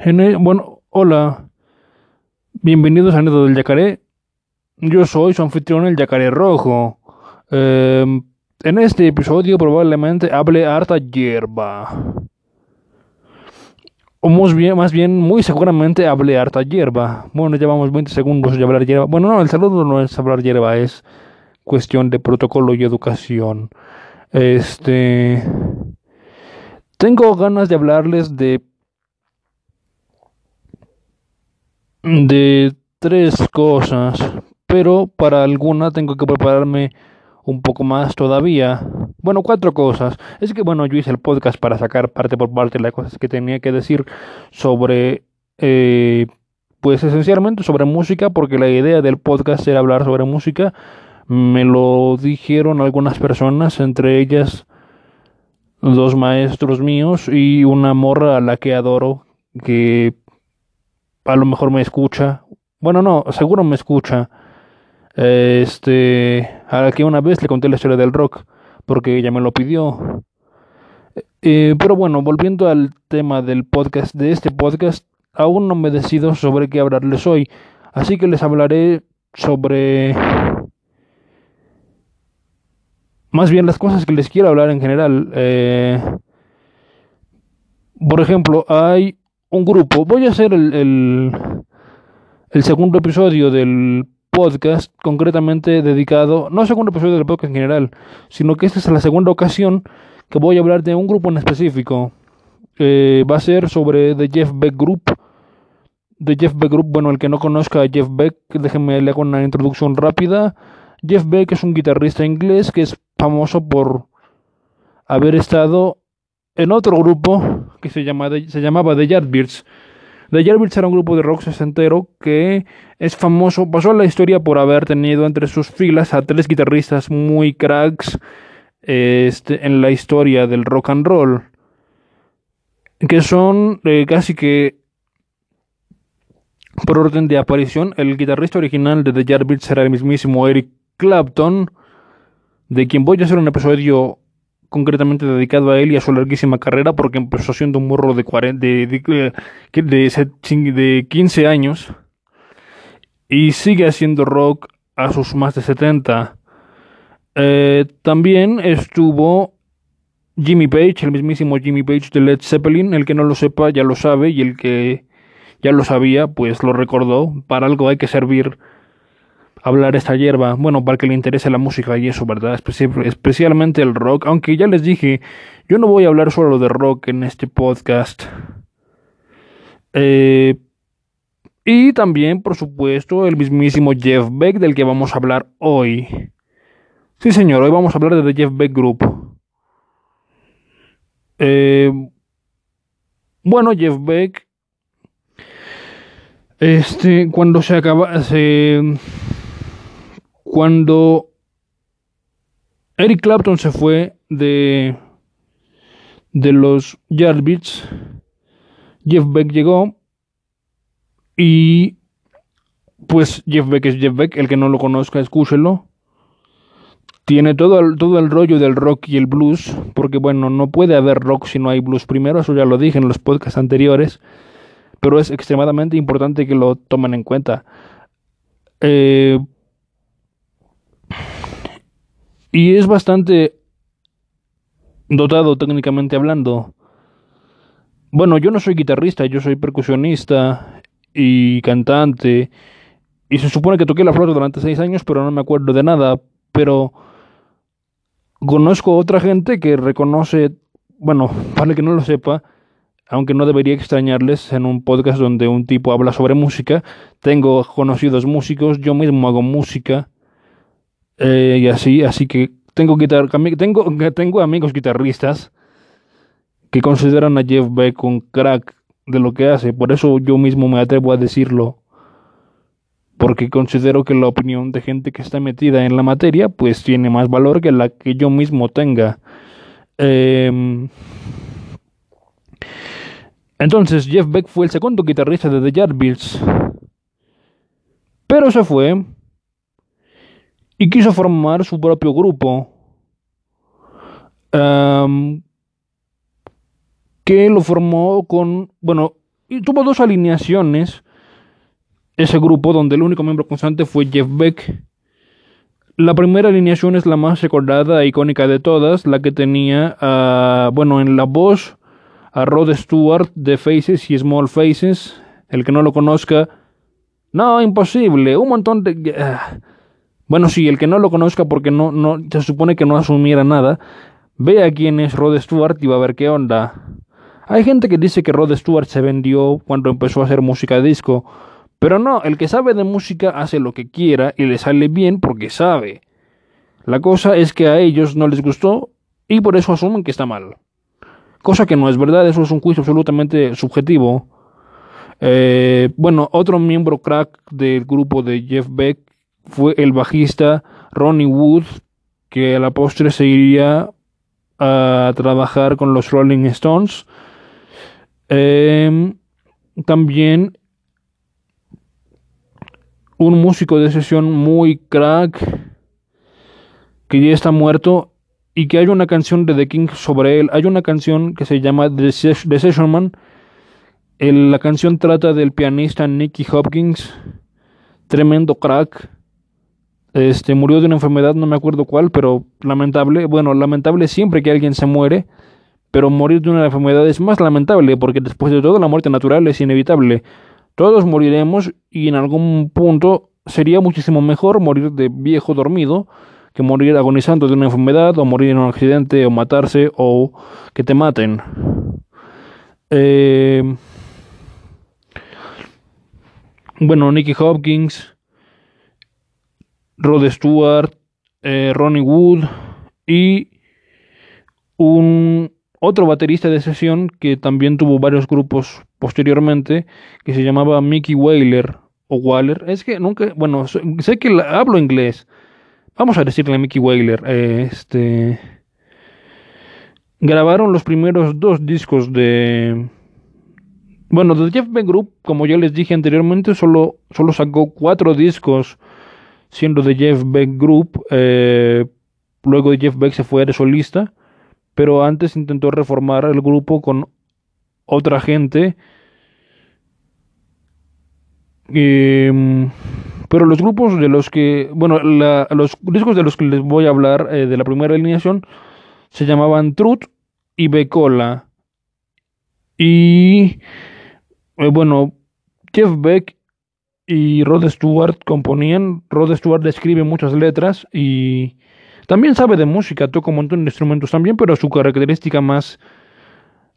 En bueno, hola, bienvenidos a Nido del Yacaré. Yo soy su anfitrión, el Yacaré Rojo. Em, en este episodio probablemente hable harta hierba. O más bien, más bien, muy seguramente hable harta hierba. Bueno, llevamos 20 segundos de hablar hierba. Bueno, no, el saludo no es hablar hierba, es cuestión de protocolo y educación. Este... Tengo ganas de hablarles de de tres cosas, pero para alguna tengo que prepararme un poco más todavía. Bueno, cuatro cosas. Es que, bueno, yo hice el podcast para sacar parte por parte las cosas que tenía que decir sobre, eh, pues esencialmente sobre música, porque la idea del podcast era hablar sobre música. Me lo dijeron algunas personas, entre ellas dos maestros míos y una morra a la que adoro, que a lo mejor me escucha. Bueno, no, seguro me escucha. Este, a que una vez le conté la historia del rock, porque ella me lo pidió. Eh, pero bueno, volviendo al tema del podcast, de este podcast, aún no me decido sobre qué hablarles hoy. Así que les hablaré sobre... Más bien las cosas que les quiero hablar en general. Eh, por ejemplo, hay un grupo. Voy a hacer el, el, segundo episodio del podcast, concretamente dedicado, no segundo episodio del podcast en general, sino que esta es la segunda ocasión que voy a hablar de un grupo en específico. Eh, va a ser sobre The Jeff Beck Group. The Jeff Beck Group, bueno, el que no conozca a Jeff Beck, déjenme le hago una introducción rápida. Jeff Beck es un guitarrista inglés que es famoso por haber estado en otro grupo que se, llama, se llamaba The Yardbirds. The Yardbirds era un grupo de rock sesentero que es famoso, pasó a la historia por haber tenido entre sus filas a tres guitarristas muy cracks este, en la historia del rock and roll, que son eh, casi que por orden de aparición, el guitarrista original de The Yardbirds era el mismísimo Eric Clapton, de quien voy a hacer un episodio concretamente dedicado a él y a su larguísima carrera, porque empezó siendo un morro de, 40, de, de, de, 15 años y sigue haciendo rock a sus más de 70. Eh, también estuvo Jimmy Page, el mismísimo Jimmy Page de Led Zeppelin, el que no lo sepa ya lo sabe y el que ya lo sabía pues lo recordó, para algo hay que servir hablar esta hierba, bueno, para que le interese la música y eso, ¿verdad? especialmente el rock, aunque ya les dije, yo no voy a hablar solo de rock en este podcast. Eh, y también, por supuesto, el mismísimo Jeff Beck del que vamos a hablar hoy. Sí, señor, hoy vamos a hablar de The Jeff Beck Group. Eh, bueno, Jeff Beck. Este, cuando se acaba. Se cuando Eric Clapton se fue de, de los Yardbirds, Jeff Beck llegó y pues Jeff Beck es Jeff Beck, el que no lo conozca, escúchelo. Tiene todo el, todo el rollo del rock y el blues, porque bueno, no puede haber rock si no hay blues primero, eso ya lo dije en los podcasts anteriores, pero es extremadamente importante que lo tomen en cuenta. Eh, y es bastante dotado técnicamente hablando. Bueno, yo no soy guitarrista, yo soy percusionista y cantante. Y se supone que toqué la flauta durante seis años, pero no me acuerdo de nada. Pero conozco otra gente que reconoce, bueno, para que no lo sepa, aunque no debería extrañarles en un podcast donde un tipo habla sobre música, tengo conocidos músicos, yo mismo hago música eh, y así, así que tengo, guitar tengo, tengo amigos guitarristas que consideran a Jeff Beck un crack de lo que hace. Por eso yo mismo me atrevo a decirlo. Porque considero que la opinión de gente que está metida en la materia pues tiene más valor que la que yo mismo tenga. Em, entonces Jeff Beck fue el segundo guitarrista de The Yardbirds. Pero se fue y quiso formar su propio grupo que lo formó con, bueno, y tuvo dos alineaciones ese grupo donde el único miembro constante fue Jeff Beck. La primera alineación es la más recordada e icónica de todas, la que tenía, bueno, en la voz a Rod Stewart de Faces y Small Faces. El que no lo conozca, no, imposible, un montón de... Ah. Bueno, sí, el que no lo conozca porque no, no, se supone que no asumiera nada, vea quién es Rod Stewart y va a ver qué onda. Hay gente que dice que Rod Stewart se vendió cuando empezó a hacer música de disco, pero no, el que sabe de música hace lo que quiera y le sale bien porque sabe. La cosa es que a ellos no les gustó y por eso asumen que está mal. Cosa que no es verdad, eso es un juicio absolutamente subjetivo. Eh, bueno, otro miembro crack del grupo de Jeff Beck fue el bajista Ronnie Wood, que a la postre se iría a trabajar con los Rolling Stones. Em, también un músico de sesión muy crack que ya está muerto y que hay una canción de The King sobre él. Hay una canción que se llama The, Session Man. la canción trata del pianista Nicky Hopkins, tremendo crack este, murió de una enfermedad, no me acuerdo cuál, pero lamentable. Bueno, lamentable siempre que alguien se muere, pero morir de una enfermedad es más lamentable, porque después de todo la muerte natural es inevitable. Todos moriremos y en algún punto sería muchísimo mejor morir de viejo dormido que morir agonizando de una enfermedad o morir en un accidente o matarse o que te maten. Eh, bueno, Nicky Hopkins Rod Stewart, eh, Ronnie Wood y un otro baterista de sesión que también tuvo varios grupos posteriormente, que se llamaba Mickey Whaler o Waller. Es que nunca, bueno, sé que hablo inglés. Vamos a decirle Mickey Whaler. este grabaron los primeros dos discos de bueno, de Jeff Beck Group, como ya les dije anteriormente, solo, solo sacó cuatro discos siendo de Jeff Beck Group. Eh, luego Jeff Beck se fue de solista, pero antes intentó reformar el grupo con otra gente. Em, pero los grupos de los que, bueno, los discos de los que les voy a hablar eh, de la primera alineación se llamaban Truth y Becola. Y eh, bueno, Jeff Beck y Rod Stewart componían. Rod Stewart escribe muchas letras y también sabe de música, toca un montón de instrumentos también, pero su característica más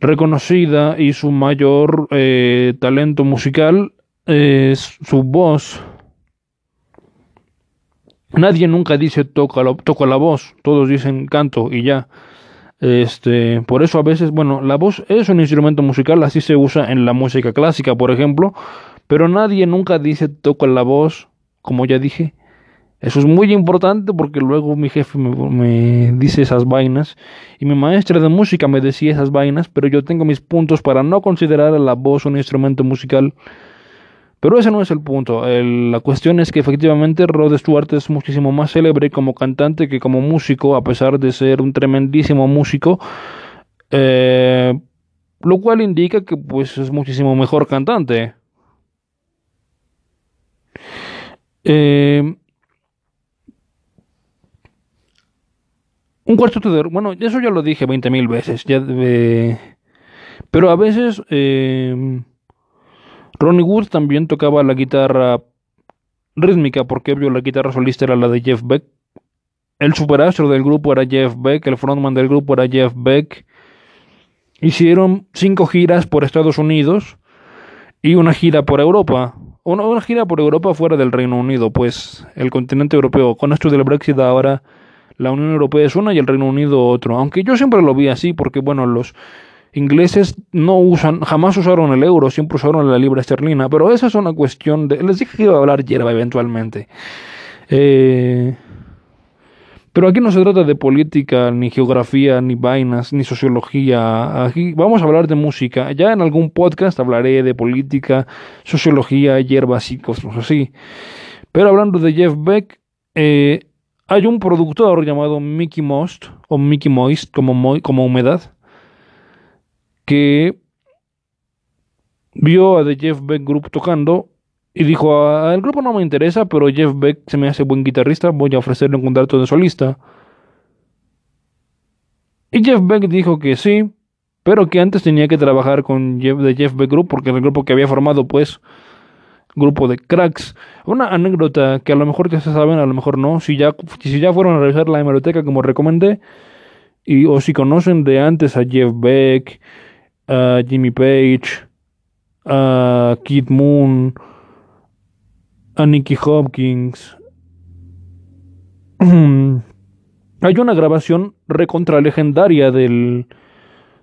reconocida y su mayor eh, talento musical es su voz. Nadie nunca dice toca la, toca la voz, todos dicen canto y ya. Este, por eso a veces, bueno, la voz es un instrumento musical, así se usa en la música clásica, por ejemplo, pero nadie nunca dice toco la voz, como ya dije. Eso es muy importante porque luego mi jefe me, dice esas vainas y mi maestra de música me decía esas vainas, pero yo tengo mis puntos para no considerar a la voz un instrumento musical. Pero ese no es el punto. la cuestión es que efectivamente Rod Stewart es muchísimo más célebre como cantante que como músico, a pesar de ser un tremendísimo músico. Eh, lo cual indica que pues es muchísimo mejor cantante. Eh, un cuarteto de... Bueno, eso ya lo dije 20.000 veces. Pero a veces eh, Ronnie Wood también tocaba la guitarra rítmica porque vio la guitarra solista era la de Jeff Beck. El superastro del grupo era Jeff Beck, el frontman del grupo era Jeff Beck. Hicieron cinco giras por Estados Unidos y una gira por Europa una, gira por Europa fuera del Reino Unido, pues el continente europeo, con esto del Brexit ahora la Unión Europea es una y el Reino Unido otro, aunque yo siempre lo vi así porque bueno, los ingleses no usan, jamás usaron el euro, siempre usaron la libra esterlina, pero esa es una cuestión de, les dije que iba a hablar hierba eventualmente. Eh, pero aquí no se trata de política, ni geografía, ni vainas, ni sociología. Aquí vamos a hablar de música. Ya en algún podcast hablaré de política, sociología, hierbas y cosas así. Pero hablando de Jeff Beck, eh, hay un productor llamado Mickey Most, o Mickey Moist, como, como humedad, que vio a The Jeff Beck Group tocando y dijo, el grupo no me interesa, pero Jeff Beck se me hace buen guitarrista, voy a ofrecerle un contrato de solista. Y Jeff Beck dijo que sí, pero que antes tenía que trabajar con Jeff, The Jeff Beck Group, porque era el grupo que había formado, pues, grupo de cracks. Una anécdota que a lo mejor ya se saben, a lo mejor no, si ya, si ya fueron a revisar la hemeroteca como recomendé, y, o si conocen de antes a Jeff Beck, a Jimmy Page, a Kid Moon, a Nicky Hopkins. Hay una grabación recontra legendaria del,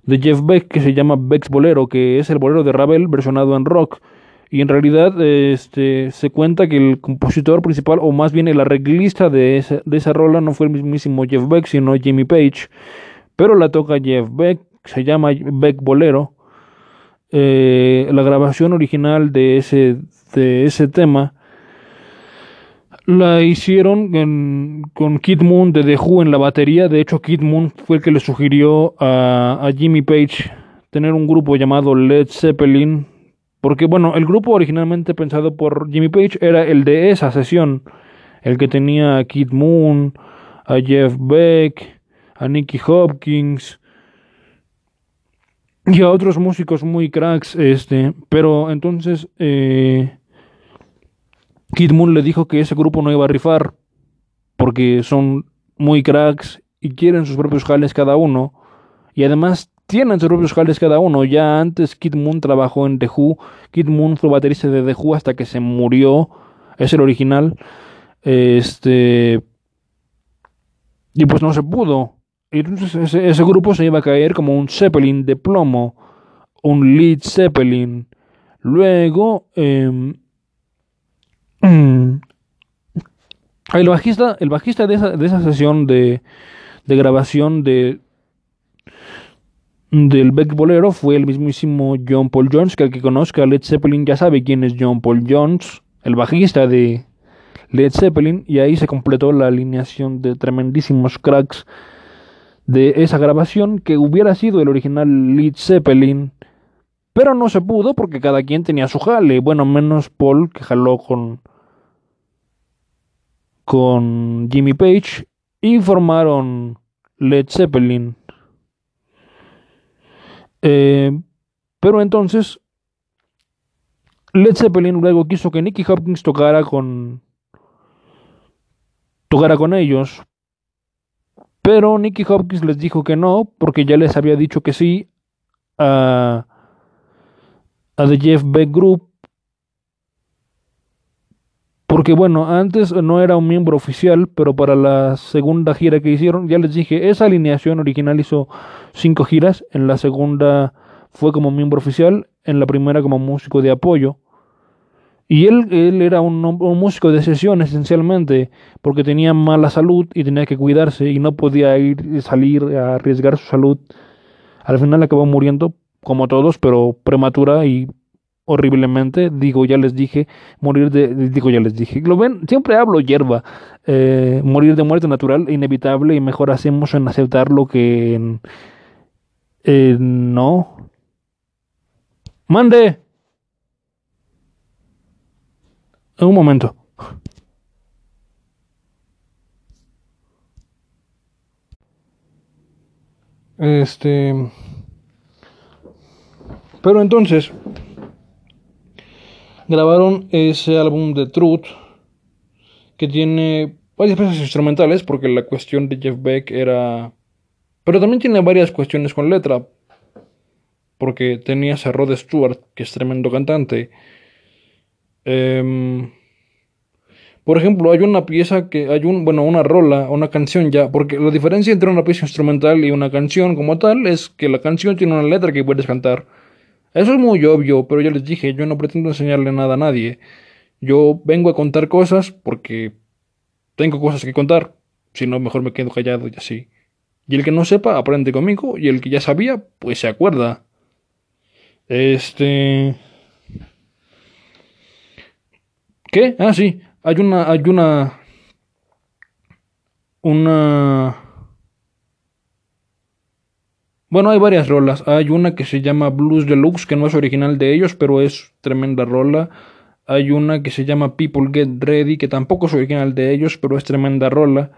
de Jeff Beck que se llama Beck's Bolero, que es el bolero de Ravel versionado en rock. Y en realidad este, se cuenta que el compositor principal, o más bien el arreglista de esa, de esa rola, no fue el mismísimo Jeff Beck, sino Jimmy Page. Pero la toca Jeff Beck, se llama Beck Bolero. Eh, la grabación original de ese, de ese tema la hicieron con Kid Moon de The Who en la batería. De hecho, Kid Moon fue el que le sugirió a, a Jimmy Page tener un grupo llamado Led Zeppelin. Porque, bueno, el grupo originalmente pensado por Jimmy Page era el de esa sesión. El que tenía a Kid Moon, a Jeff Beck, a Nicky Hopkins y a otros músicos muy cracks. Este, pero entonces. Eh, Kid Moon le dijo que ese grupo no iba a rifar porque son muy cracks y quieren sus propios jales cada uno. Y además tienen sus propios jales cada uno. Ya antes Kid Moon trabajó en The Who. Kid Moon fue baterista de The Who hasta que se murió. Es el original. Este. Y pues no se pudo. Y entonces ese, grupo se iba a caer como un Zeppelin de plomo. Un Lead Zeppelin. Luego. Em. El bajista, el bajista de esa, sesión de, de grabación de del Beck Bolero fue el mismísimo John Paul Jones, que el que conozca Led Zeppelin ya sabe quién es John Paul Jones, el bajista de Led Zeppelin, y ahí se completó la alineación de tremendísimos cracks de esa grabación que hubiera sido el original Led Zeppelin, pero no se pudo porque cada quien tenía su jale, bueno, menos Paul que jaló con con Jimmy Page y formaron Led Zeppelin. Eh, pero entonces Led Zeppelin luego quiso que Nicky Hopkins tocara con tocara con ellos. Pero Nicky Hopkins les dijo que no, porque ya les había dicho que sí a, a The Jeff Beck Group porque bueno, antes no era un miembro oficial, pero para la segunda gira que hicieron, ya les dije, esa alineación original hizo cinco giras, en la segunda fue como miembro oficial, en la primera como músico de apoyo. Y él, él era un, músico de sesión esencialmente, porque tenía mala salud y tenía que cuidarse y no podía ir salir a arriesgar su salud. Al final acabó muriendo, como todos, pero prematura y horriblemente. Digo, ya les dije, morir de. Digo, ya les dije. Lo ven, siempre hablo hierba. Eh, morir de muerte natural, inevitable, y mejor hacemos en aceptarlo que en. no. Mande. Un momento. Este. Pero entonces, grabaron ese álbum de Truth que tiene varias piezas instrumentales porque la cuestión de Jeff Beck era... Pero también tiene varias cuestiones con letra porque tenías a Rod Stewart que es tremendo cantante. Em, por ejemplo, hay una pieza que hay un, bueno, una rola, una canción ya, porque la diferencia entre una pieza instrumental y una canción como tal es que la canción tiene una letra que puedes cantar. Eso es muy obvio, pero ya les dije, yo no pretendo enseñarle nada a nadie. Yo vengo a contar cosas porque tengo cosas que contar. Si no, mejor me quedo callado y así. Y el que no sepa, aprende conmigo. Y el que ya sabía, pues se acuerda. Este. ¿Qué? Ah, sí. Hay una. Hay una. Una. Bueno, hay varias rolas. Hay una que se llama Blues Deluxe, que no es original de ellos, pero es tremenda rola. Hay una que se llama People Get Ready, que tampoco es original de ellos, pero es tremenda rola.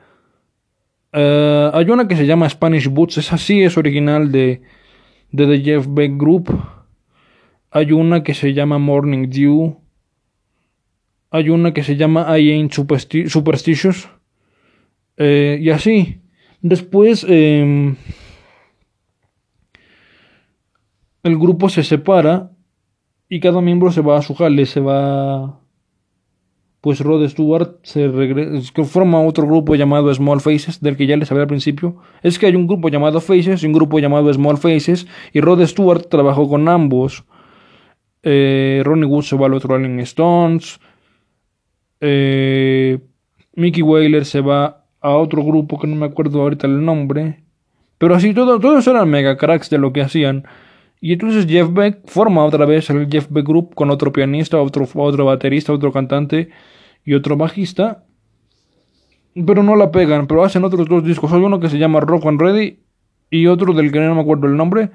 Eh, hay una que se llama Spanish Boots, esa sí es original de, de The Jeff Beck Group. Hay una que se llama Morning Dew. Hay una que se llama I Ain't Superstitious. Eh, y así. Después em, el grupo se separa y cada miembro se va a su jale, se va... Pues Rod Stewart se regresa, forma otro grupo llamado Small Faces, del que ya les hablé al principio. Es que hay un grupo llamado Faces y un grupo llamado Small Faces, y Rod Stewart trabajó con ambos. Eh, Ronnie Wood se va al otro Rolling Stones. Eh, Mickey Whaler se va a otro grupo que no me acuerdo ahorita el nombre. Pero así, todo, todos eran mega cracks de lo que hacían. Y entonces Jeff Beck forma otra vez el Jeff Beck Group con otro pianista, otro, otro baterista, otro cantante y otro bajista. Pero no la pegan, pero hacen otros dos discos. Hay uno que se llama Rock and Ready y otro del que no me acuerdo el nombre.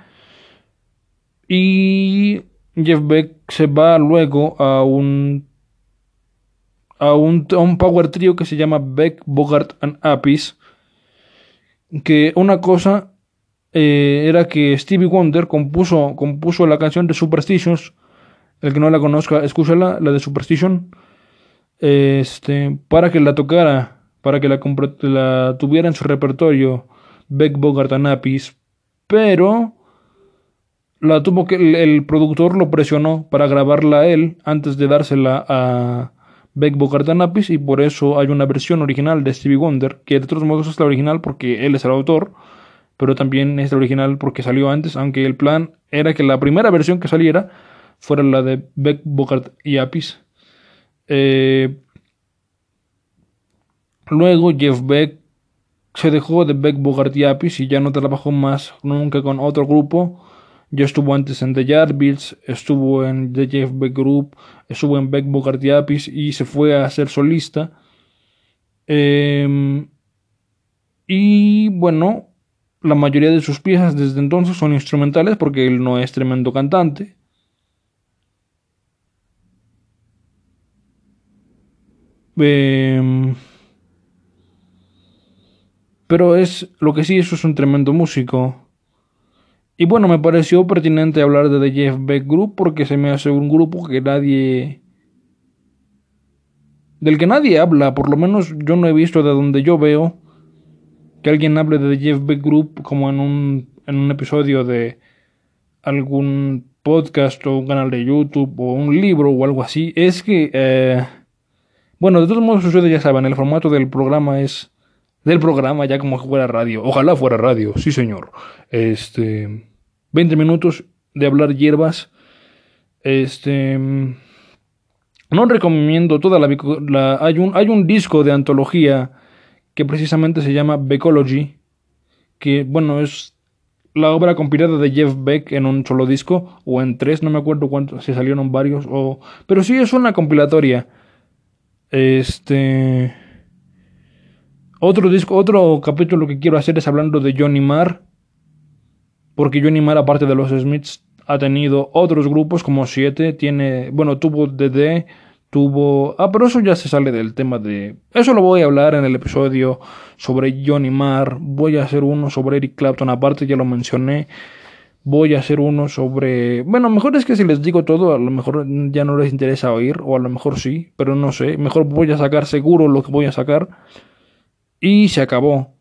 Y Jeff Beck se va luego a un a un, a un power trio que se llama Beck, Bogart and Apis. Que una cosa eh, era que Stevie Wonder compuso, compuso la canción de Superstitions. El que no la conozca, escúchala, la de Superstition. Este, para que la tocara, para que la, la tuviera en su repertorio Beck Bogart Apis. Pero la tuvo que el, productor lo presionó para grabarla él antes de dársela a Beck Bogart Apis y por eso hay una versión original de Stevie Wonder que de todos modos es la original porque él es el autor pero también es la original porque salió antes, aunque el plan era que la primera versión que saliera fuera la de Beck, Bogart y Apis. Eh, luego Jeff Beck se dejó de Beck, Bogart y Apis y ya no trabajó más nunca con otro grupo. Ya estuvo antes en The Yardbirds, estuvo en The Jeff Beck Group, estuvo en Beck, Bogart y Apis y se fue a ser solista. Em, y bueno, la mayoría de sus piezas desde entonces son instrumentales porque él no es tremendo cantante. Em, pero es lo que sí, eso es un tremendo músico. Y bueno, me pareció pertinente hablar de The Jeff Beck Group porque se me hace un grupo que nadie. del que nadie habla, por lo menos yo no he visto de donde yo veo que alguien hable de Jeff Beck Group como en un, en un episodio de algún podcast o un canal de YouTube o un libro o algo así, es que, eh, bueno, de todos modos ustedes ya saben, el formato del programa es del programa ya como fuera radio. Ojalá fuera radio, sí señor. Este, 20 minutos de hablar hierbas. Este, no recomiendo toda la, la hay un hay un disco de antología que precisamente se llama Beckology, que bueno, es la obra compilada de Jeff Beck en un solo disco, o en tres, no me acuerdo cuántos, si salieron varios, o... pero sí es una compilatoria. Este... Otro disco, otro capítulo que quiero hacer es hablando de Johnny Marr, porque Johnny Marr, aparte de los Smiths, ha tenido otros grupos como siete, tiene, bueno, tuvo DD, tuvo... Ah, pero eso ya se sale del tema de... Eso lo voy a hablar en el episodio sobre Johnny Marr. Voy a hacer uno sobre Eric Clapton, aparte ya lo mencioné. Voy a hacer uno sobre... Bueno, mejor es que si les digo todo, a lo mejor ya no les interesa oír, o a lo mejor sí, pero no sé. Mejor voy a sacar seguro lo que voy a sacar. Y se acabó.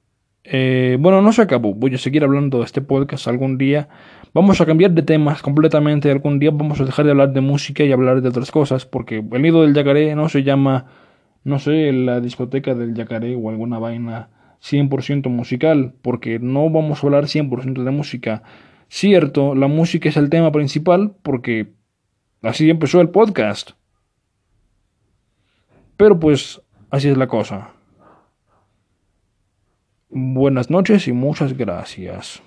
Eh, bueno, no se acabó. Voy a seguir hablando de este podcast algún día. Vamos a cambiar de temas completamente. Algún día vamos a dejar de hablar de música y hablar de otras cosas. Porque el nido del yacaré no se llama, no sé, la discoteca del yacaré o alguna vaina 100% musical. Porque no vamos a hablar 100% de música. Cierto, la música es el tema principal porque así empezó el podcast. Pero pues así es la cosa. Buenas noches y muchas gracias.